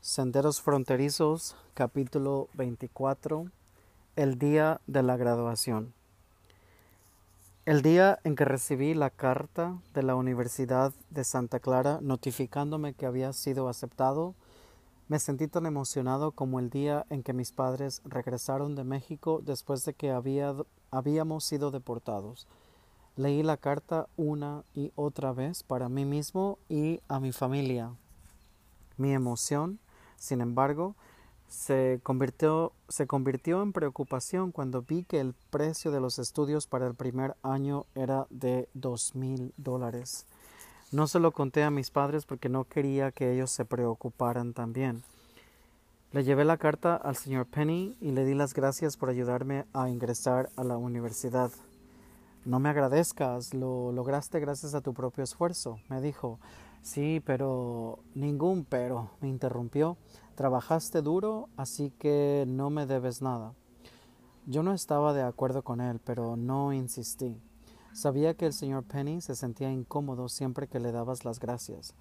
Senderos Fronterizos, capítulo 24, el día de la graduación. El día en que recibí la carta de la Universidad de Santa Clara notificándome que había sido aceptado, me sentí tan emocionado como el día en que mis padres regresaron de México después de que había, habíamos sido deportados. Leí la carta una y otra vez para mí mismo y a mi familia. Mi emoción sin embargo, se convirtió, se convirtió en preocupación cuando vi que el precio de los estudios para el primer año era de dos mil dólares. No se lo conté a mis padres porque no quería que ellos se preocuparan también. Le llevé la carta al señor Penny y le di las gracias por ayudarme a ingresar a la universidad. No me agradezcas, lo lograste gracias a tu propio esfuerzo, me dijo. Sí, pero ningún pero, me interrumpió. Trabajaste duro, así que no me debes nada. Yo no estaba de acuerdo con él, pero no insistí. Sabía que el señor Penny se sentía incómodo siempre que le dabas las gracias.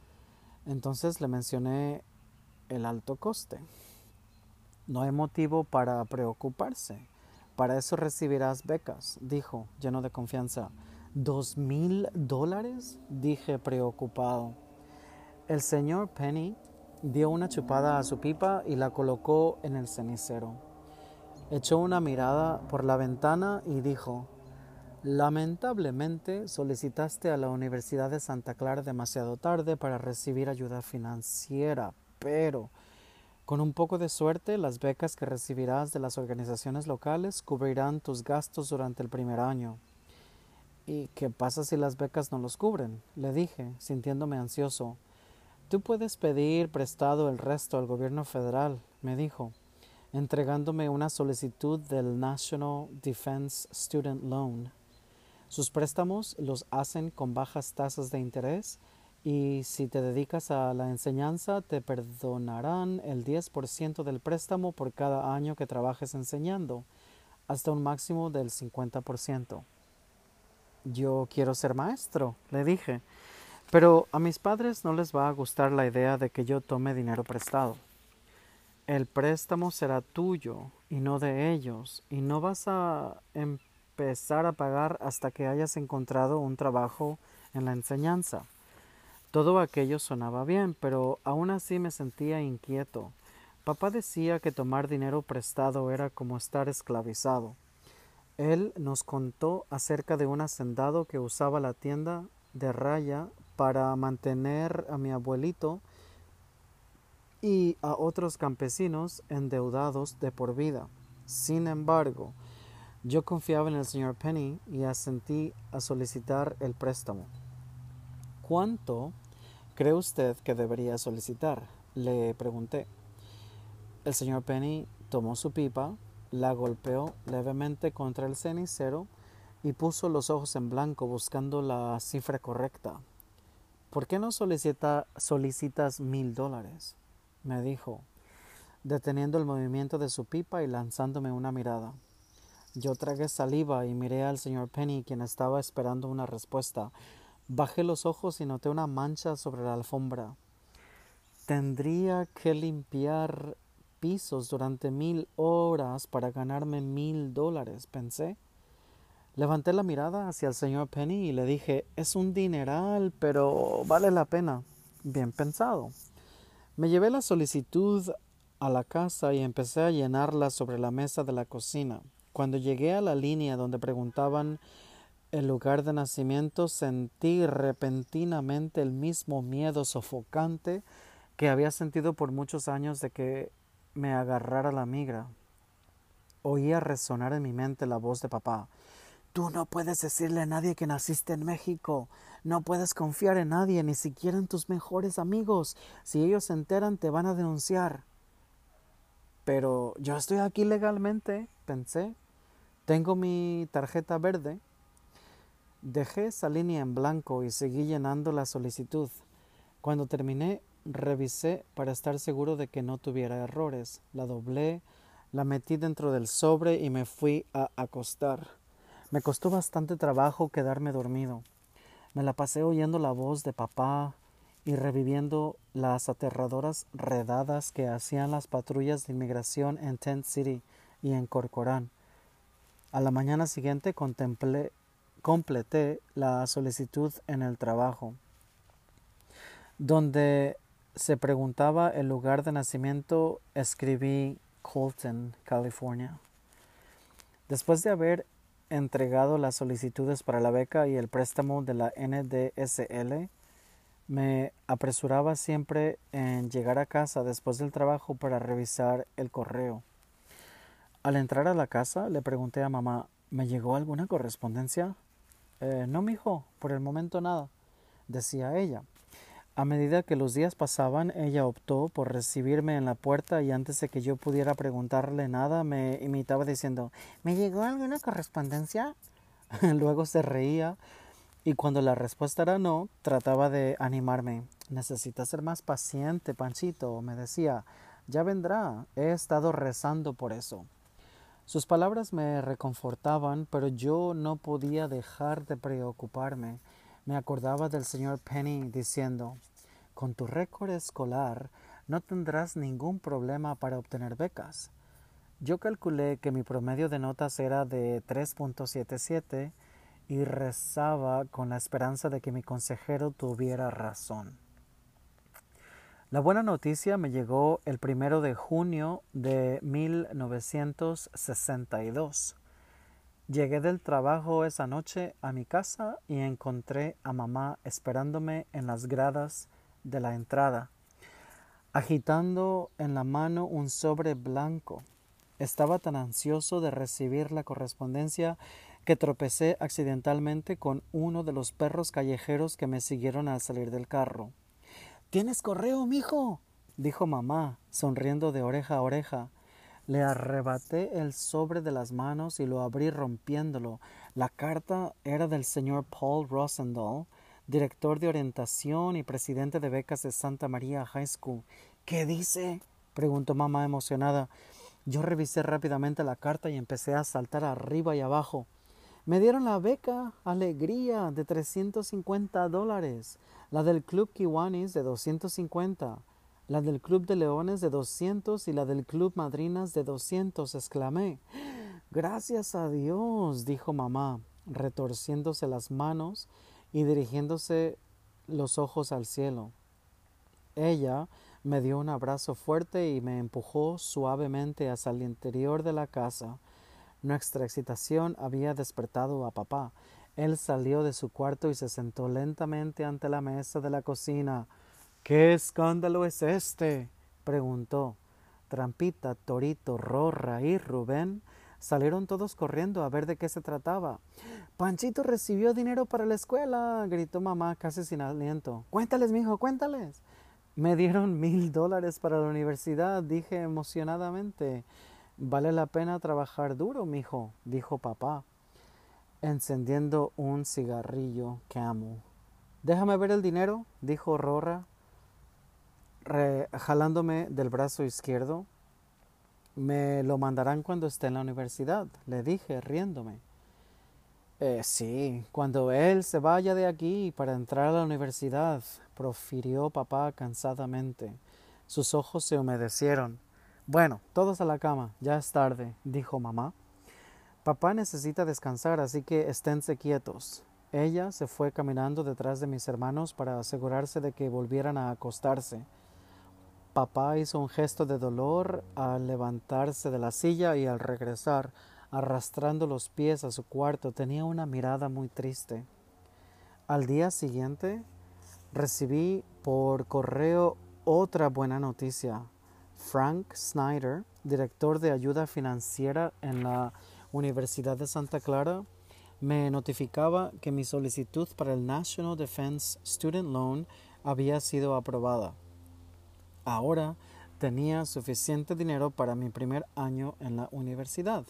Entonces le mencioné el alto coste. No hay motivo para preocuparse. Para eso recibirás becas, dijo, lleno de confianza. ¿Dos mil dólares? dije preocupado. El señor Penny dio una chupada a su pipa y la colocó en el cenicero. Echó una mirada por la ventana y dijo Lamentablemente solicitaste a la Universidad de Santa Clara demasiado tarde para recibir ayuda financiera, pero con un poco de suerte las becas que recibirás de las organizaciones locales cubrirán tus gastos durante el primer año. ¿Y qué pasa si las becas no los cubren? le dije, sintiéndome ansioso. Tú puedes pedir prestado el resto al gobierno federal, me dijo, entregándome una solicitud del National Defense Student Loan. Sus préstamos los hacen con bajas tasas de interés y si te dedicas a la enseñanza te perdonarán el 10% del préstamo por cada año que trabajes enseñando, hasta un máximo del 50%. Yo quiero ser maestro, le dije. Pero a mis padres no les va a gustar la idea de que yo tome dinero prestado. El préstamo será tuyo y no de ellos, y no vas a empezar a pagar hasta que hayas encontrado un trabajo en la enseñanza. Todo aquello sonaba bien, pero aún así me sentía inquieto. Papá decía que tomar dinero prestado era como estar esclavizado. Él nos contó acerca de un hacendado que usaba la tienda de raya para mantener a mi abuelito y a otros campesinos endeudados de por vida. Sin embargo, yo confiaba en el señor Penny y asentí a solicitar el préstamo. ¿Cuánto cree usted que debería solicitar? Le pregunté. El señor Penny tomó su pipa, la golpeó levemente contra el cenicero y puso los ojos en blanco buscando la cifra correcta. ¿Por qué no solicita, solicitas mil dólares? me dijo, deteniendo el movimiento de su pipa y lanzándome una mirada. Yo tragué saliva y miré al señor Penny, quien estaba esperando una respuesta. Bajé los ojos y noté una mancha sobre la alfombra. Tendría que limpiar pisos durante mil horas para ganarme mil dólares, pensé. Levanté la mirada hacia el señor Penny y le dije, es un dineral, pero vale la pena. Bien pensado. Me llevé la solicitud a la casa y empecé a llenarla sobre la mesa de la cocina. Cuando llegué a la línea donde preguntaban el lugar de nacimiento, sentí repentinamente el mismo miedo sofocante que había sentido por muchos años de que me agarrara la migra. Oía resonar en mi mente la voz de papá. Tú no puedes decirle a nadie que naciste en México. No puedes confiar en nadie, ni siquiera en tus mejores amigos. Si ellos se enteran, te van a denunciar. Pero yo estoy aquí legalmente, pensé. Tengo mi tarjeta verde. Dejé esa línea en blanco y seguí llenando la solicitud. Cuando terminé, revisé para estar seguro de que no tuviera errores. La doblé, La metí dentro del sobre y me fui a acostar. Me costó bastante trabajo quedarme dormido. Me la pasé oyendo la voz de papá y reviviendo las aterradoras redadas que hacían las patrullas de inmigración en Tent City y en Corcoran. A la mañana siguiente completé la solicitud en el trabajo, donde se preguntaba el lugar de nacimiento, escribí Colton, California. Después de haber entregado las solicitudes para la beca y el préstamo de la NDSL, me apresuraba siempre en llegar a casa después del trabajo para revisar el correo. Al entrar a la casa le pregunté a mamá, ¿me llegó alguna correspondencia? Eh, no, mijo, por el momento nada, decía ella. A medida que los días pasaban, ella optó por recibirme en la puerta y antes de que yo pudiera preguntarle nada, me imitaba diciendo ¿Me llegó alguna correspondencia? Luego se reía y cuando la respuesta era no, trataba de animarme. Necesitas ser más paciente, Panchito, me decía. Ya vendrá. He estado rezando por eso. Sus palabras me reconfortaban, pero yo no podía dejar de preocuparme. Me acordaba del señor Penny diciendo Con tu récord escolar no tendrás ningún problema para obtener becas. Yo calculé que mi promedio de notas era de 3.77 y rezaba con la esperanza de que mi consejero tuviera razón. La buena noticia me llegó el primero de junio de 1962. Llegué del trabajo esa noche a mi casa y encontré a mamá esperándome en las gradas de la entrada, agitando en la mano un sobre blanco. Estaba tan ansioso de recibir la correspondencia que tropecé accidentalmente con uno de los perros callejeros que me siguieron al salir del carro. ¿Tienes correo, mijo? dijo mamá, sonriendo de oreja a oreja. Le arrebaté el sobre de las manos y lo abrí rompiéndolo. La carta era del señor Paul Rosendahl, director de orientación y presidente de becas de Santa María High School. ¿Qué dice? preguntó mamá emocionada. Yo revisé rápidamente la carta y empecé a saltar arriba y abajo. Me dieron la beca Alegría de 350 dólares, la del Club Kiwanis de 250 la del Club de Leones de doscientos y la del Club Madrinas de doscientos, exclamé. Gracias a Dios, dijo mamá, retorciéndose las manos y dirigiéndose los ojos al cielo. Ella me dio un abrazo fuerte y me empujó suavemente hacia el interior de la casa. Nuestra excitación había despertado a papá. Él salió de su cuarto y se sentó lentamente ante la mesa de la cocina. ¿Qué escándalo es este? preguntó. Trampita, Torito, Rorra y Rubén salieron todos corriendo a ver de qué se trataba. Panchito recibió dinero para la escuela, gritó mamá casi sin aliento. Cuéntales, mijo, cuéntales. Me dieron mil dólares para la universidad, dije emocionadamente. Vale la pena trabajar duro, mijo, dijo papá, encendiendo un cigarrillo que amo. Déjame ver el dinero, dijo Rorra, jalándome del brazo izquierdo. Me lo mandarán cuando esté en la universidad, le dije, riéndome. Eh, sí, cuando él se vaya de aquí para entrar a la universidad, profirió papá cansadamente. Sus ojos se humedecieron. Bueno, todos a la cama, ya es tarde, dijo mamá. Papá necesita descansar, así que esténse quietos. Ella se fue caminando detrás de mis hermanos para asegurarse de que volvieran a acostarse. Papá hizo un gesto de dolor al levantarse de la silla y al regresar, arrastrando los pies a su cuarto, tenía una mirada muy triste. Al día siguiente recibí por correo otra buena noticia. Frank Snyder, director de ayuda financiera en la Universidad de Santa Clara, me notificaba que mi solicitud para el National Defense Student Loan había sido aprobada. Ahora tenía suficiente dinero para mi primer año en la universidad.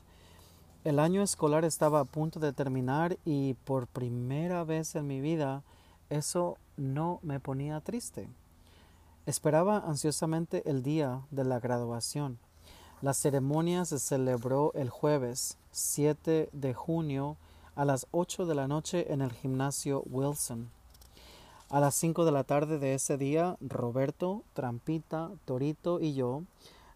El año escolar estaba a punto de terminar y por primera vez en mi vida eso no me ponía triste. Esperaba ansiosamente el día de la graduación. La ceremonia se celebró el jueves 7 de junio a las 8 de la noche en el gimnasio Wilson. A las 5 de la tarde de ese día, Roberto, Trampita, Torito y yo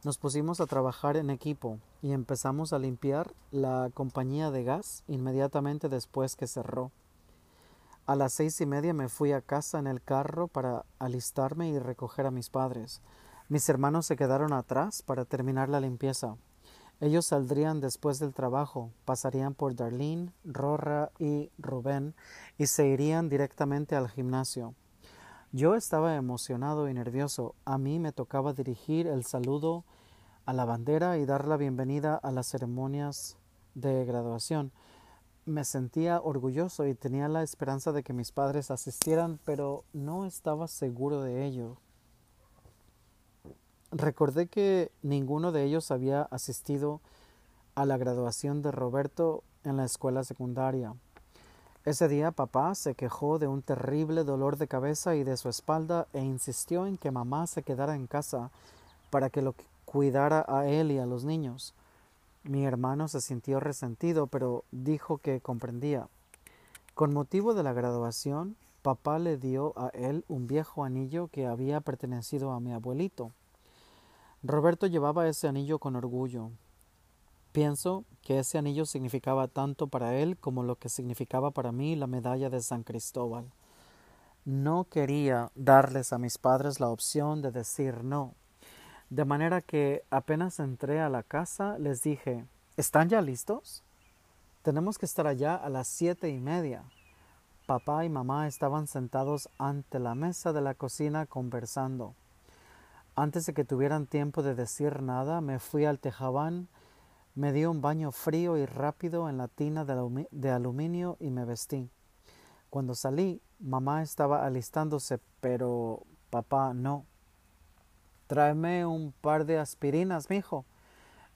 nos pusimos a trabajar en equipo y empezamos a limpiar la compañía de gas inmediatamente después que cerró. A las seis y media me fui a casa en el carro para alistarme y recoger a mis padres. Mis hermanos se quedaron atrás para terminar la limpieza. Ellos saldrían después del trabajo, pasarían por Darlene, Rorra y Rubén y se irían directamente al gimnasio. Yo estaba emocionado y nervioso. A mí me tocaba dirigir el saludo a la bandera y dar la bienvenida a las ceremonias de graduación. Me sentía orgulloso y tenía la esperanza de que mis padres asistieran, pero no estaba seguro de ello. Recordé que ninguno de ellos había asistido a la graduación de Roberto en la escuela secundaria. Ese día papá se quejó de un terrible dolor de cabeza y de su espalda e insistió en que mamá se quedara en casa para que lo cuidara a él y a los niños. Mi hermano se sintió resentido, pero dijo que comprendía. Con motivo de la graduación, papá le dio a él un viejo anillo que había pertenecido a mi abuelito. Roberto llevaba ese anillo con orgullo. Pienso que ese anillo significaba tanto para él como lo que significaba para mí la medalla de San Cristóbal. No quería darles a mis padres la opción de decir no. De manera que apenas entré a la casa les dije ¿Están ya listos? Tenemos que estar allá a las siete y media. Papá y mamá estaban sentados ante la mesa de la cocina conversando. Antes de que tuvieran tiempo de decir nada, me fui al tejabán, me di un baño frío y rápido en la tina de aluminio y me vestí. Cuando salí, mamá estaba alistándose, pero papá no. Tráeme un par de aspirinas, mijo.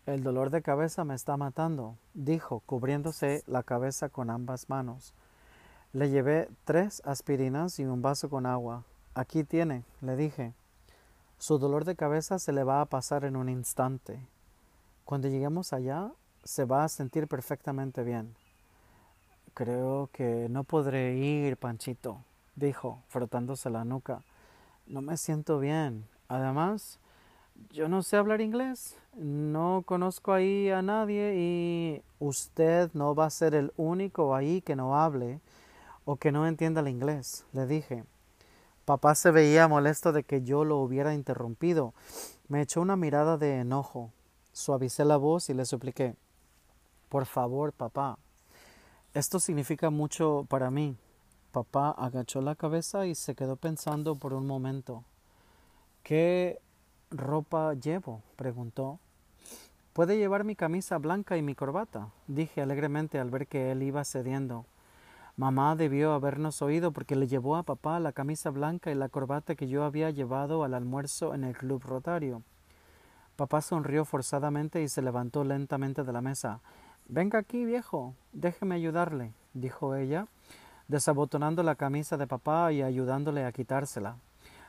El dolor de cabeza me está matando, dijo, cubriéndose la cabeza con ambas manos. Le llevé tres aspirinas y un vaso con agua. Aquí tiene, le dije. Su dolor de cabeza se le va a pasar en un instante. Cuando lleguemos allá, se va a sentir perfectamente bien. Creo que no podré ir, Panchito, dijo, frotándose la nuca. No me siento bien. Además, yo no sé hablar inglés, no conozco ahí a nadie y usted no va a ser el único ahí que no hable o que no entienda el inglés, le dije. Papá se veía molesto de que yo lo hubiera interrumpido. Me echó una mirada de enojo. Suavicé la voz y le supliqué Por favor, papá. Esto significa mucho para mí. Papá agachó la cabeza y se quedó pensando por un momento. ¿Qué ropa llevo? preguntó. Puede llevar mi camisa blanca y mi corbata, dije alegremente al ver que él iba cediendo. Mamá debió habernos oído porque le llevó a papá la camisa blanca y la corbata que yo había llevado al almuerzo en el club rotario. Papá sonrió forzadamente y se levantó lentamente de la mesa. Venga aquí, viejo, déjeme ayudarle, dijo ella, desabotonando la camisa de papá y ayudándole a quitársela.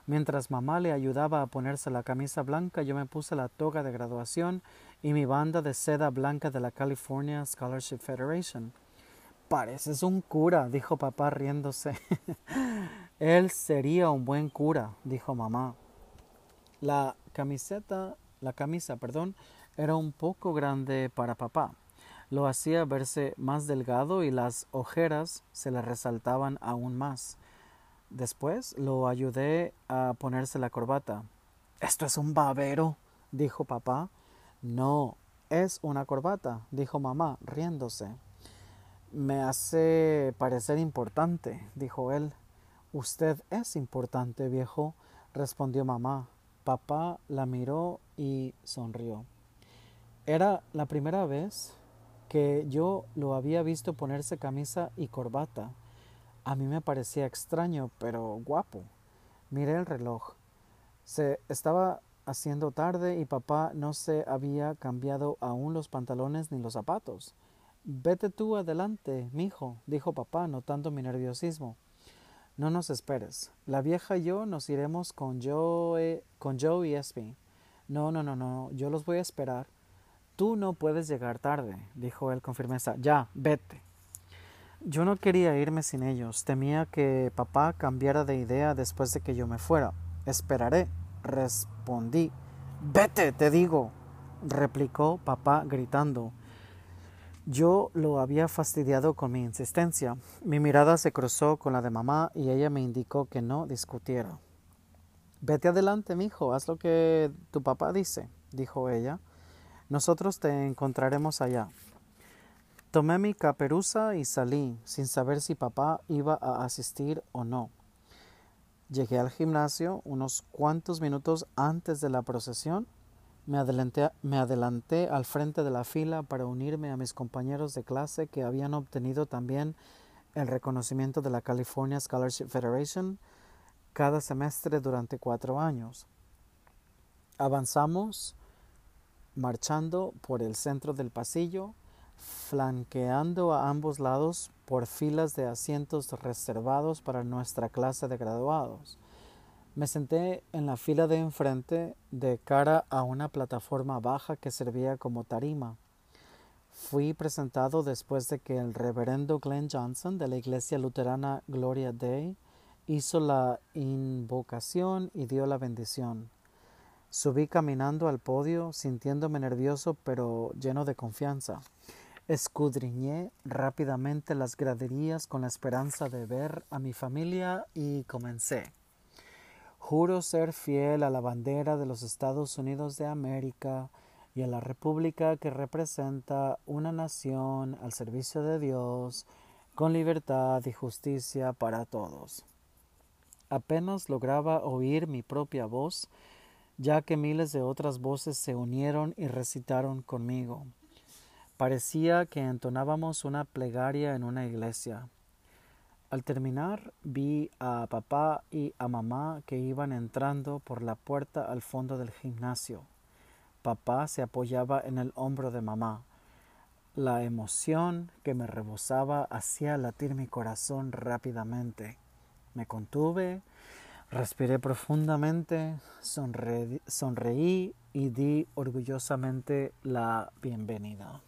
Mientras mamá le ayudaba a ponerse la camisa blanca, yo me puse la toga de graduación y mi banda de seda blanca de la California Scholarship Federation. Pareces un cura, dijo papá riéndose. Él sería un buen cura, dijo mamá. La camiseta, la camisa, perdón, era un poco grande para papá. Lo hacía verse más delgado y las ojeras se le resaltaban aún más. Después lo ayudé a ponerse la corbata. Esto es un babero, dijo papá. No, es una corbata, dijo mamá, riéndose. Me hace parecer importante, dijo él. Usted es importante, viejo, respondió mamá. Papá la miró y sonrió. Era la primera vez que yo lo había visto ponerse camisa y corbata. A mí me parecía extraño, pero guapo. Miré el reloj. Se estaba haciendo tarde y papá no se había cambiado aún los pantalones ni los zapatos. Vete tú adelante, mijo, dijo papá, notando mi nerviosismo. No nos esperes. La vieja y yo nos iremos con Joe, con Joe y Espy. No, no, no, no, yo los voy a esperar. Tú no puedes llegar tarde, dijo él con firmeza. Ya, vete. Yo no quería irme sin ellos. Temía que papá cambiara de idea después de que yo me fuera. Esperaré, respondí. Vete, te digo, replicó papá gritando. Yo lo había fastidiado con mi insistencia. Mi mirada se cruzó con la de mamá y ella me indicó que no discutiera. Vete adelante, mijo, haz lo que tu papá dice, dijo ella. Nosotros te encontraremos allá. Tomé mi caperuza y salí, sin saber si papá iba a asistir o no. Llegué al gimnasio unos cuantos minutos antes de la procesión me adelanté, al frente de la fila para unirme a mis compañeros de clase que habían obtenido también el reconocimiento de la California Scholarship Federation cada semestre durante cuatro años. Avanzamos marchando por el centro del pasillo, flanqueando a ambos lados por filas de asientos reservados para nuestra clase de graduados. Me senté en la fila de enfrente de cara a una plataforma baja que servía como tarima. Fui presentado después de que el reverendo Glenn Johnson de la iglesia luterana Gloria Day hizo la invocación y dio la bendición. Subí caminando al podio, sintiéndome nervioso pero lleno de confianza. Escudriñé rápidamente las graderías con la esperanza de ver a mi familia y comencé. Juro ser fiel a la bandera de los Estados Unidos de América y a la República que representa una nación al servicio de Dios, con libertad y justicia para todos. Apenas lograba oír mi propia voz, ya que miles de otras voces se unieron y recitaron conmigo. Parecía que entonábamos una plegaria en una iglesia. Al terminar vi a papá y a mamá que iban entrando por la puerta al fondo del gimnasio. Papá se apoyaba en el hombro de mamá. La emoción que me rebosaba hacía latir mi corazón rápidamente. Me contuve, respiré profundamente, sonreí y di orgullosamente la bienvenida.